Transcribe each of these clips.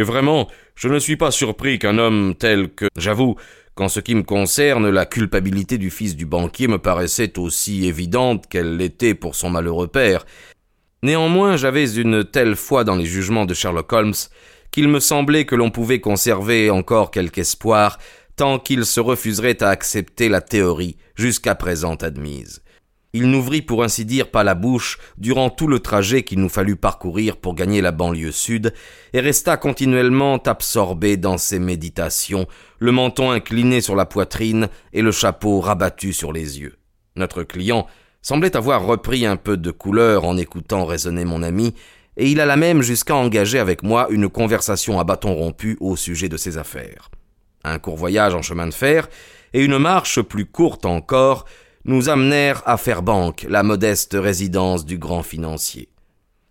Et vraiment, je ne suis pas surpris qu'un homme tel que. J'avoue qu'en ce qui me concerne, la culpabilité du fils du banquier me paraissait aussi évidente qu'elle l'était pour son malheureux père. Néanmoins, j'avais une telle foi dans les jugements de Sherlock Holmes qu'il me semblait que l'on pouvait conserver encore quelque espoir tant qu'il se refuserait à accepter la théorie jusqu'à présent admise. Il n'ouvrit pour ainsi dire pas la bouche durant tout le trajet qu'il nous fallut parcourir pour gagner la banlieue sud, et resta continuellement absorbé dans ses méditations, le menton incliné sur la poitrine et le chapeau rabattu sur les yeux. Notre client semblait avoir repris un peu de couleur en écoutant raisonner mon ami, et il alla même jusqu'à engager avec moi une conversation à bâton rompu au sujet de ses affaires. Un court voyage en chemin de fer, et une marche plus courte encore, nous amenèrent à Fairbank, la modeste résidence du grand financier.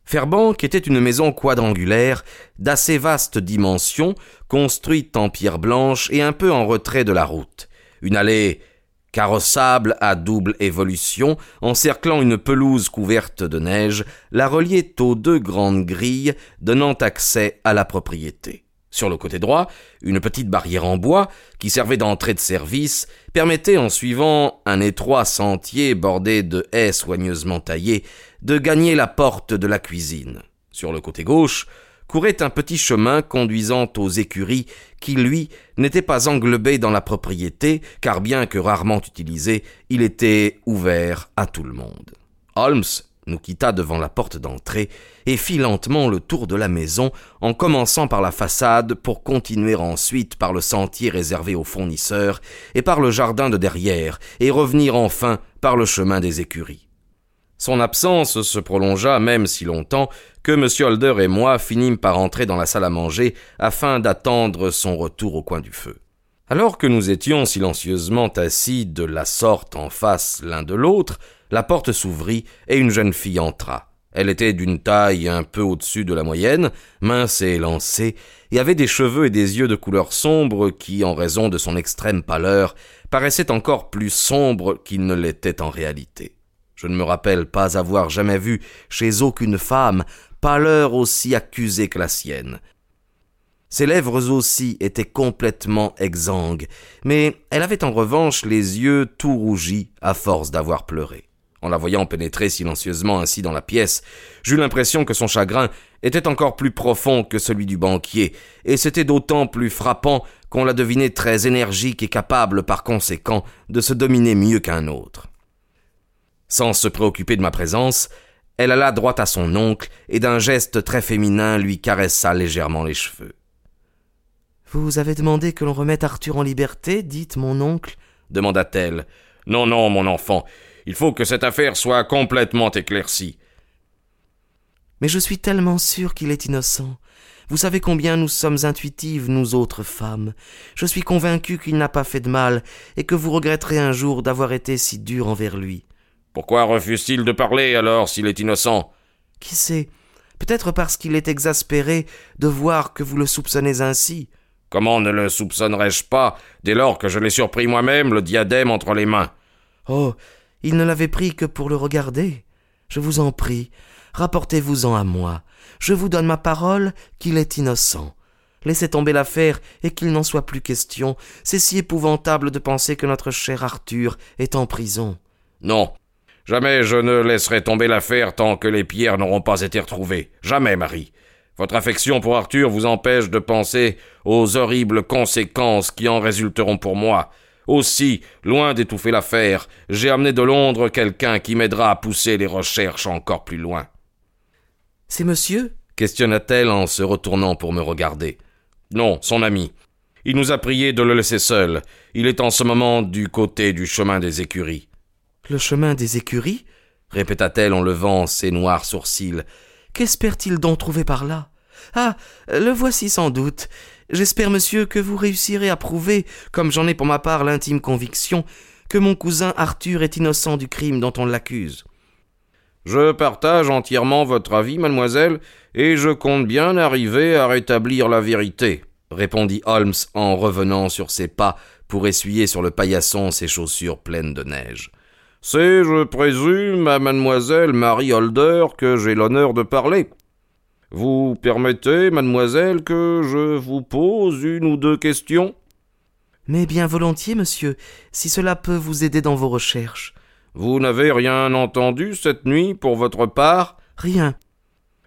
Fairbank était une maison quadrangulaire, d'assez vaste dimension, construite en pierre blanche et un peu en retrait de la route. Une allée carrossable à double évolution, encerclant une pelouse couverte de neige, la reliait aux deux grandes grilles donnant accès à la propriété. Sur le côté droit, une petite barrière en bois, qui servait d'entrée de service, permettait, en suivant un étroit sentier bordé de haies soigneusement taillées, de gagner la porte de la cuisine. Sur le côté gauche, courait un petit chemin conduisant aux écuries qui, lui, n'était pas englobé dans la propriété, car bien que rarement utilisé, il était ouvert à tout le monde. Holmes nous quitta devant la porte d'entrée et fit lentement le tour de la maison en commençant par la façade pour continuer ensuite par le sentier réservé aux fournisseurs et par le jardin de derrière et revenir enfin par le chemin des écuries. Son absence se prolongea même si longtemps que M. Holder et moi finîmes par entrer dans la salle à manger afin d'attendre son retour au coin du feu. Alors que nous étions silencieusement assis de la sorte en face l'un de l'autre, la porte s'ouvrit et une jeune fille entra. Elle était d'une taille un peu au-dessus de la moyenne, mince et élancée, et avait des cheveux et des yeux de couleur sombre qui, en raison de son extrême pâleur, paraissaient encore plus sombres qu'ils ne l'étaient en réalité. Je ne me rappelle pas avoir jamais vu chez aucune femme pâleur aussi accusée que la sienne. Ses lèvres aussi étaient complètement exsangues, mais elle avait en revanche les yeux tout rougis à force d'avoir pleuré. En la voyant pénétrer silencieusement ainsi dans la pièce, j'eus l'impression que son chagrin était encore plus profond que celui du banquier, et c'était d'autant plus frappant qu'on la devinait très énergique et capable par conséquent de se dominer mieux qu'un autre. Sans se préoccuper de ma présence, elle alla droit à son oncle et d'un geste très féminin lui caressa légèrement les cheveux. Vous avez demandé que l'on remette Arthur en liberté, dites mon oncle? demanda-t-elle. Non, non, mon enfant, il faut que cette affaire soit complètement éclaircie. Mais je suis tellement sûr qu'il est innocent. Vous savez combien nous sommes intuitives, nous autres femmes. Je suis convaincue qu'il n'a pas fait de mal, et que vous regretterez un jour d'avoir été si dur envers lui. Pourquoi refuse-t-il de parler alors s'il est innocent? Qui sait? Peut-être parce qu'il est exaspéré de voir que vous le soupçonnez ainsi. Comment ne le soupçonnerais-je pas? Dès lors que je l'ai surpris moi-même le diadème entre les mains Oh, il ne l'avait pris que pour le regarder. Je vous en prie, rapportez-vous-en à moi. Je vous donne ma parole qu'il est innocent. Laissez tomber l'affaire et qu'il n'en soit plus question. C'est si épouvantable de penser que notre cher Arthur est en prison. Non. Jamais je ne laisserai tomber l'affaire tant que les pierres n'auront pas été retrouvées. Jamais, Marie. Votre affection pour Arthur vous empêche de penser aux horribles conséquences qui en résulteront pour moi. Aussi, loin d'étouffer l'affaire, j'ai amené de Londres quelqu'un qui m'aidera à pousser les recherches encore plus loin. C'est monsieur? Questionna-t-elle en se retournant pour me regarder. Non, son ami. Il nous a prié de le laisser seul. Il est en ce moment du côté du chemin des écuries. Le chemin des écuries? Répéta-t-elle en levant ses noirs sourcils. Qu'espère-t-il donc trouver par là? Ah. Le voici sans doute. J'espère, monsieur, que vous réussirez à prouver, comme j'en ai pour ma part l'intime conviction, que mon cousin Arthur est innocent du crime dont on l'accuse. Je partage entièrement votre avis, mademoiselle, et je compte bien arriver à rétablir la vérité, répondit Holmes en revenant sur ses pas pour essuyer sur le paillasson ses chaussures pleines de neige. C'est, je présume, à mademoiselle Marie Holder que j'ai l'honneur de parler. Vous permettez, mademoiselle, que je vous pose une ou deux questions? Mais bien volontiers, monsieur, si cela peut vous aider dans vos recherches. Vous n'avez rien entendu cette nuit pour votre part? Rien.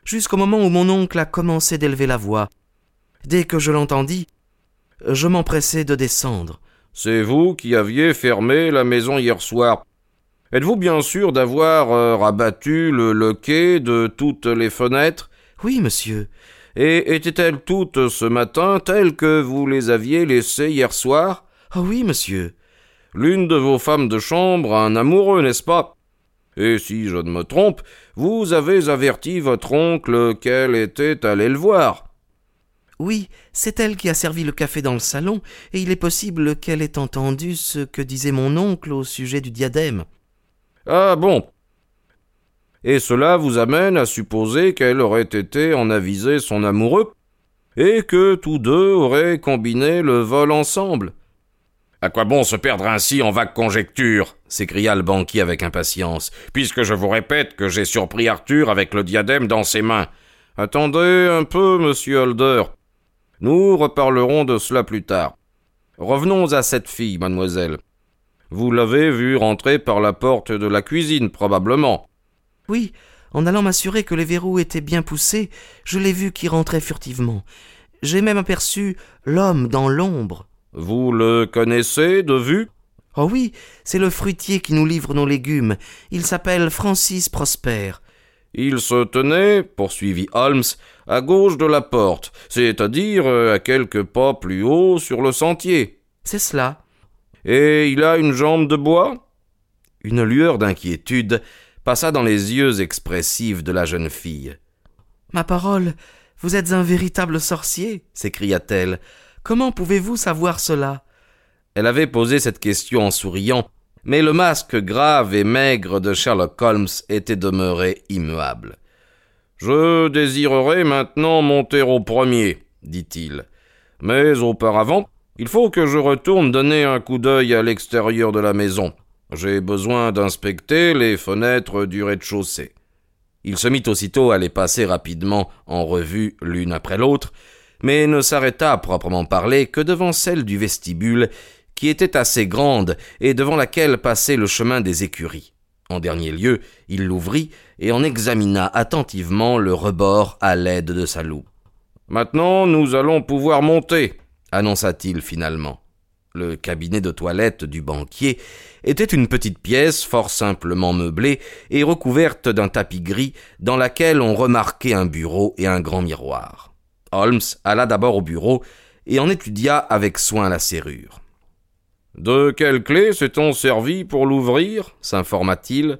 Jusqu'au moment où mon oncle a commencé d'élever la voix. Dès que je l'entendis, je m'empressai de descendre. C'est vous qui aviez fermé la maison hier soir. Êtes-vous bien sûr d'avoir euh, rabattu le loquet de toutes les fenêtres? Oui, monsieur. Et étaient-elles toutes ce matin telles que vous les aviez laissées hier soir? Oh oui, monsieur. L'une de vos femmes de chambre, un amoureux, n'est-ce pas? Et si je ne me trompe, vous avez averti votre oncle qu'elle était allée le voir. Oui, c'est elle qui a servi le café dans le salon, et il est possible qu'elle ait entendu ce que disait mon oncle au sujet du diadème. Ah bon. Et cela vous amène à supposer qu'elle aurait été en aviser son amoureux, et que tous deux auraient combiné le vol ensemble. À quoi bon se perdre ainsi en vagues conjectures s'écria le banquier avec impatience, puisque je vous répète que j'ai surpris Arthur avec le diadème dans ses mains. Attendez un peu, monsieur Holder. Nous reparlerons de cela plus tard. Revenons à cette fille, mademoiselle. Vous l'avez vue rentrer par la porte de la cuisine, probablement. Oui, en allant m'assurer que les verrous étaient bien poussés, je l'ai vue qui rentrait furtivement. J'ai même aperçu l'homme dans l'ombre. Vous le connaissez de vue? Oh oui, c'est le fruitier qui nous livre nos légumes. Il s'appelle Francis Prosper. Il se tenait, poursuivit Holmes, à gauche de la porte, c'est-à-dire à quelques pas plus haut sur le sentier. C'est cela. Et il a une jambe de bois? Une lueur d'inquiétude passa dans les yeux expressifs de la jeune fille. Ma parole, vous êtes un véritable sorcier s'écria-t-elle. Comment pouvez-vous savoir cela? Elle avait posé cette question en souriant, mais le masque grave et maigre de Sherlock Holmes était demeuré immuable. Je désirerais maintenant monter au premier, dit-il. Mais auparavant, il faut que je retourne donner un coup d'œil à l'extérieur de la maison. J'ai besoin d'inspecter les fenêtres du rez-de-chaussée. Il se mit aussitôt à les passer rapidement en revue l'une après l'autre, mais ne s'arrêta à proprement parler que devant celle du vestibule, qui était assez grande et devant laquelle passait le chemin des écuries. En dernier lieu, il l'ouvrit et en examina attentivement le rebord à l'aide de sa loupe. Maintenant, nous allons pouvoir monter, annonça-t-il finalement. Le cabinet de toilette du banquier était une petite pièce fort simplement meublée et recouverte d'un tapis gris dans laquelle on remarquait un bureau et un grand miroir. Holmes alla d'abord au bureau et en étudia avec soin la serrure. De quelle clé s'est-on servi pour l'ouvrir? s'informa-t-il.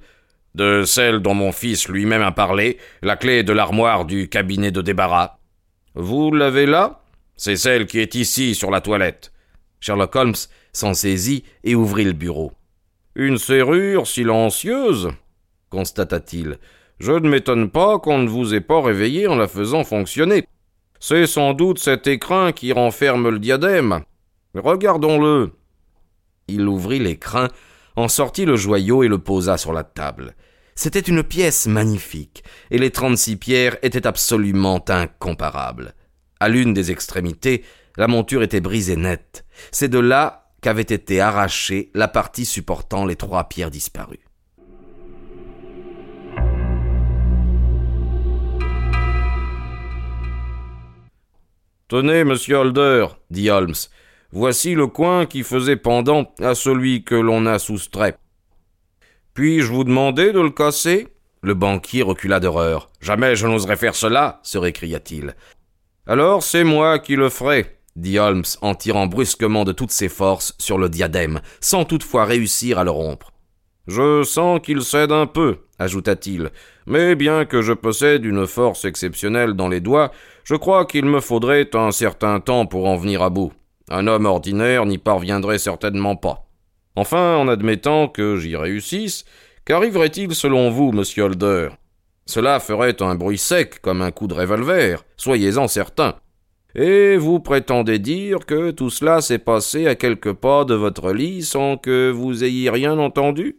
De celle dont mon fils lui-même a parlé, la clé de l'armoire du cabinet de débarras. Vous l'avez là? C'est celle qui est ici sur la toilette. Sherlock Holmes s'en saisit et ouvrit le bureau. Une serrure silencieuse constata-t-il. Je ne m'étonne pas qu'on ne vous ait pas réveillé en la faisant fonctionner. C'est sans doute cet écrin qui renferme le diadème. Regardons-le. Il ouvrit l'écrin, en sortit le joyau et le posa sur la table. C'était une pièce magnifique, et les trente-six pierres étaient absolument incomparables. À l'une des extrémités, la monture était brisée nette. C'est de là qu'avait été arrachée la partie supportant les trois pierres disparues. Tenez, monsieur Holder, dit Holmes, voici le coin qui faisait pendant à celui que l'on a soustrait. Puis-je vous demander de le casser? Le banquier recula d'horreur. Jamais je n'oserais faire cela, se récria-t-il. Alors c'est moi qui le ferai, dit Holmes en tirant brusquement de toutes ses forces sur le diadème, sans toutefois réussir à le rompre. Je sens qu'il cède un peu, ajouta-t-il, mais bien que je possède une force exceptionnelle dans les doigts, je crois qu'il me faudrait un certain temps pour en venir à bout. Un homme ordinaire n'y parviendrait certainement pas. Enfin, en admettant que j'y réussisse, qu'arriverait-il selon vous, monsieur Holder? Cela ferait un bruit sec comme un coup de revolver, soyez-en certain. Et vous prétendez dire que tout cela s'est passé à quelques pas de votre lit sans que vous ayez rien entendu?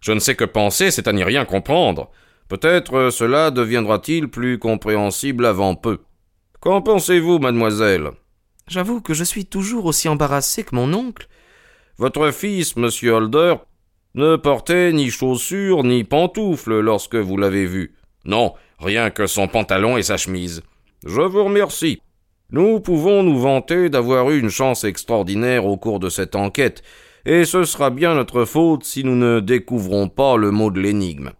Je ne sais que penser, c'est à n'y rien comprendre. Peut-être cela deviendra-t-il plus compréhensible avant peu. Qu'en pensez-vous, mademoiselle? J'avoue que je suis toujours aussi embarrassé que mon oncle. Votre fils, monsieur Holder, ne portait ni chaussures ni pantoufles lorsque vous l'avez vu. Non, rien que son pantalon et sa chemise. Je vous remercie. Nous pouvons nous vanter d'avoir eu une chance extraordinaire au cours de cette enquête, et ce sera bien notre faute si nous ne découvrons pas le mot de l'énigme.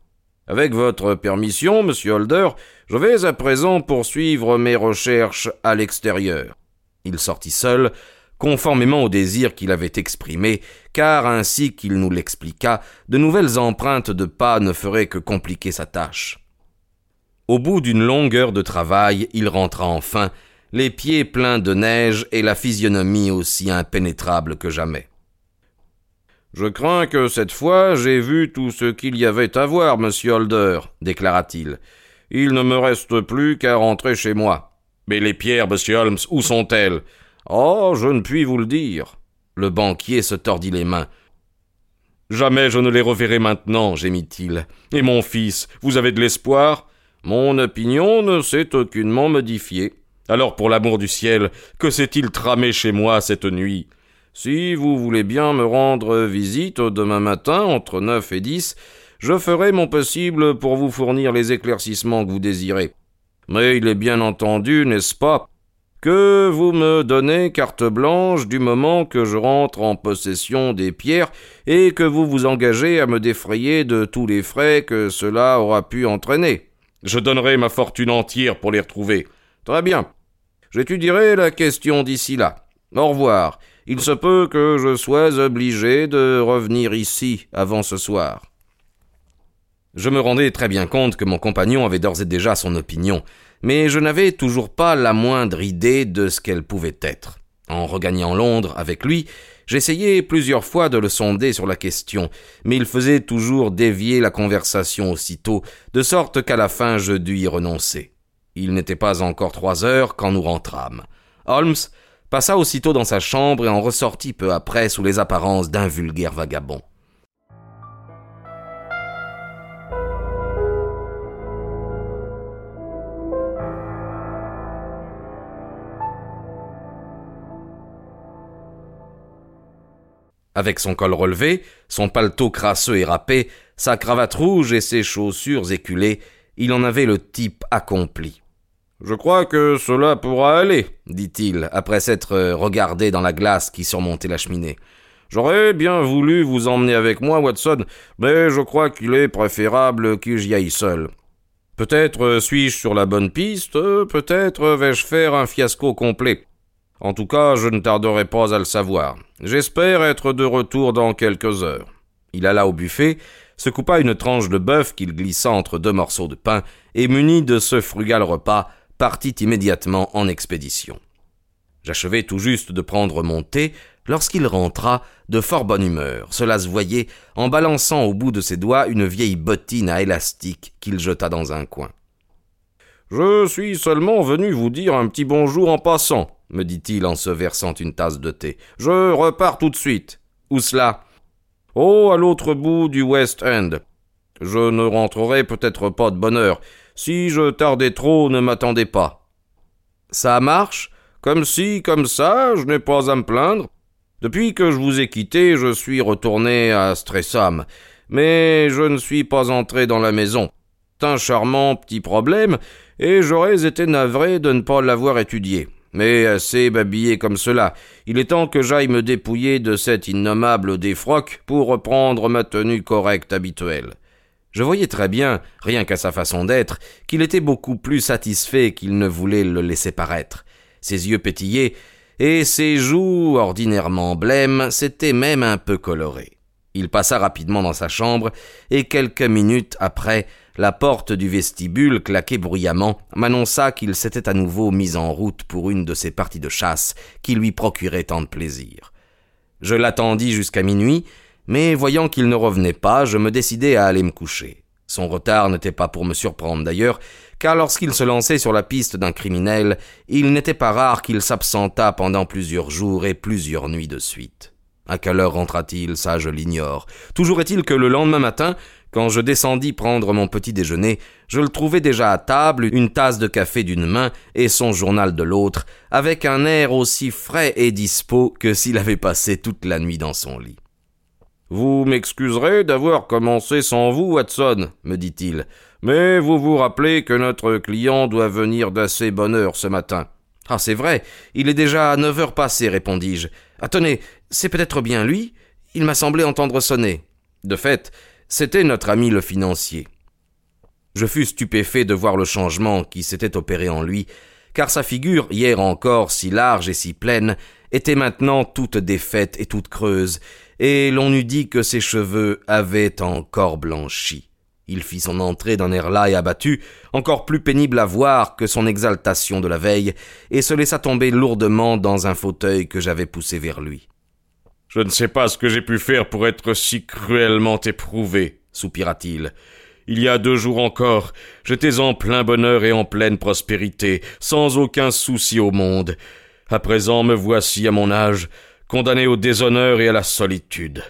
Avec votre permission, monsieur Holder, je vais à présent poursuivre mes recherches à l'extérieur. Il sortit seul, conformément au désir qu'il avait exprimé, car ainsi qu'il nous l'expliqua, de nouvelles empreintes de pas ne feraient que compliquer sa tâche. Au bout d'une longue heure de travail, il rentra enfin, les pieds pleins de neige et la physionomie aussi impénétrable que jamais. Je crains que cette fois j'ai vu tout ce qu'il y avait à voir, monsieur Holder, déclara-t-il. Il ne me reste plus qu'à rentrer chez moi. Mais les pierres, monsieur Holmes, où sont-elles? Oh, je ne puis vous le dire. Le banquier se tordit les mains. Jamais je ne les reverrai maintenant, gémit-il. Et mon fils, vous avez de l'espoir? Mon opinion ne s'est aucunement modifiée. Alors, pour l'amour du ciel, que s'est-il tramé chez moi cette nuit? Si vous voulez bien me rendre visite demain matin, entre neuf et dix, je ferai mon possible pour vous fournir les éclaircissements que vous désirez. Mais il est bien entendu, n'est-ce pas, que vous me donnez carte blanche du moment que je rentre en possession des pierres et que vous vous engagez à me défrayer de tous les frais que cela aura pu entraîner. Je donnerai ma fortune entière pour les retrouver. Très bien. J'étudierai la question d'ici là. Au revoir. Il se peut que je sois obligé de revenir ici avant ce soir. Je me rendais très bien compte que mon compagnon avait d'ores et déjà son opinion, mais je n'avais toujours pas la moindre idée de ce qu'elle pouvait être. En regagnant Londres avec lui, j'essayai plusieurs fois de le sonder sur la question, mais il faisait toujours dévier la conversation aussitôt, de sorte qu'à la fin je dus y renoncer. Il n'était pas encore trois heures quand nous rentrâmes. Holmes passa aussitôt dans sa chambre et en ressortit peu après sous les apparences d'un vulgaire vagabond. Avec son col relevé, son paletot crasseux et râpé, sa cravate rouge et ses chaussures éculées, il en avait le type accompli. Je crois que cela pourra aller, dit-il, après s'être regardé dans la glace qui surmontait la cheminée. J'aurais bien voulu vous emmener avec moi, Watson, mais je crois qu'il est préférable que j'y aille seul. Peut-être suis-je sur la bonne piste, peut-être vais-je faire un fiasco complet. En tout cas, je ne tarderai pas à le savoir. J'espère être de retour dans quelques heures. Il alla au buffet, se coupa une tranche de bœuf qu'il glissa entre deux morceaux de pain, et muni de ce frugal repas, partit immédiatement en expédition. J'achevais tout juste de prendre mon thé lorsqu'il rentra de fort bonne humeur. Cela se voyait en balançant au bout de ses doigts une vieille bottine à élastique qu'il jeta dans un coin. Je suis seulement venu vous dire un petit bonjour en passant, me dit-il en se versant une tasse de thé. Je repars tout de suite. Où cela Oh, à l'autre bout du West End. Je ne rentrerai peut-être pas de bonne heure. Si je tardais trop, ne m'attendez pas. Ça marche Comme si, comme ça, je n'ai pas à me plaindre. Depuis que je vous ai quitté, je suis retourné à Stressam, mais je ne suis pas entré dans la maison. Un charmant petit problème, et j'aurais été navré de ne pas l'avoir étudié. Mais assez babillé comme cela, il est temps que j'aille me dépouiller de cet innommable défroque pour reprendre ma tenue correcte habituelle. Je voyais très bien, rien qu'à sa façon d'être, qu'il était beaucoup plus satisfait qu'il ne voulait le laisser paraître. Ses yeux pétillaient, et ses joues, ordinairement blêmes, s'étaient même un peu colorées. Il passa rapidement dans sa chambre, et quelques minutes après, la porte du vestibule, claquée bruyamment, m'annonça qu'il s'était à nouveau mis en route pour une de ces parties de chasse qui lui procuraient tant de plaisir. Je l'attendis jusqu'à minuit, mais voyant qu'il ne revenait pas, je me décidai à aller me coucher. Son retard n'était pas pour me surprendre d'ailleurs, car lorsqu'il se lançait sur la piste d'un criminel, il n'était pas rare qu'il s'absentât pendant plusieurs jours et plusieurs nuits de suite. À quelle heure rentra-t-il, ça je l'ignore. Toujours est-il que le lendemain matin, Quand je descendis prendre mon petit déjeuner, je le trouvai déjà à table, une tasse de café d'une main et son journal de l'autre, avec un air aussi frais et dispos que s'il avait passé toute la nuit dans son lit. Vous m'excuserez d'avoir commencé sans vous, Watson, me dit-il, mais vous vous rappelez que notre client doit venir d'assez bonne heure ce matin. Ah, c'est vrai, il est déjà à neuf heures passées, répondis-je. Attendez, c'est peut-être bien lui? Il m'a semblé entendre sonner. De fait, c'était notre ami le financier. Je fus stupéfait de voir le changement qui s'était opéré en lui, car sa figure, hier encore si large et si pleine, était maintenant toute défaite et toute creuse, et l'on eût dit que ses cheveux avaient encore blanchi. Il fit son entrée d'un air las et abattu, encore plus pénible à voir que son exaltation de la veille, et se laissa tomber lourdement dans un fauteuil que j'avais poussé vers lui. Je ne sais pas ce que j'ai pu faire pour être si cruellement éprouvé, soupira-t-il. Il y a deux jours encore, j'étais en plein bonheur et en pleine prospérité, sans aucun souci au monde. À présent me voici à mon âge, condamné au déshonneur et à la solitude.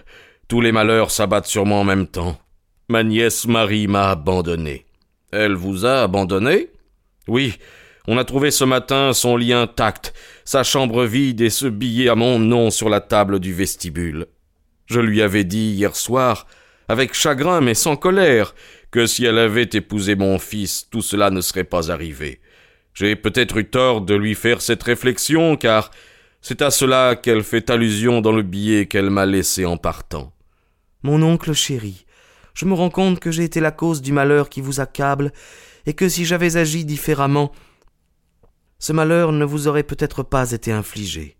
Tous les malheurs s'abattent sur moi en même temps. Ma nièce Marie m'a abandonné. Elle vous a abandonné? Oui, on a trouvé ce matin son lit intact, sa chambre vide et ce billet à mon nom sur la table du vestibule. Je lui avais dit hier soir, avec chagrin mais sans colère, que si elle avait épousé mon fils, tout cela ne serait pas arrivé. J'ai peut-être eu tort de lui faire cette réflexion, car c'est à cela qu'elle fait allusion dans le billet qu'elle m'a laissé en partant. Mon oncle chéri, je me rends compte que j'ai été la cause du malheur qui vous accable, et que si j'avais agi différemment, ce malheur ne vous aurait peut-être pas été infligé.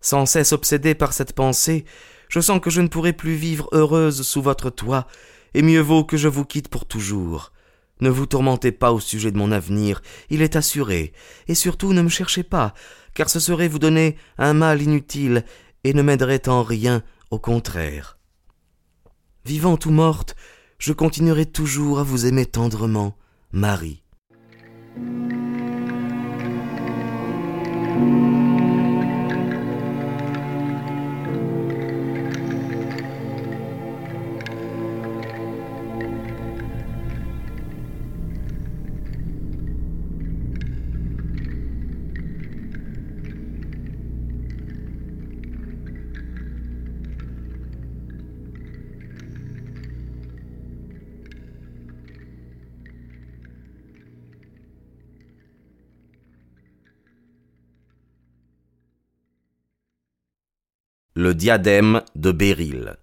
Sans cesse obsédé par cette pensée, je sens que je ne pourrai plus vivre heureuse sous votre toit, et mieux vaut que je vous quitte pour toujours. Ne vous tourmentez pas au sujet de mon avenir, il est assuré, et surtout ne me cherchez pas, car ce serait vous donner un mal inutile, et ne m'aiderait en rien, au contraire. Vivante ou morte, je continuerai toujours à vous aimer tendrement, Marie. Le diadème de Béryl.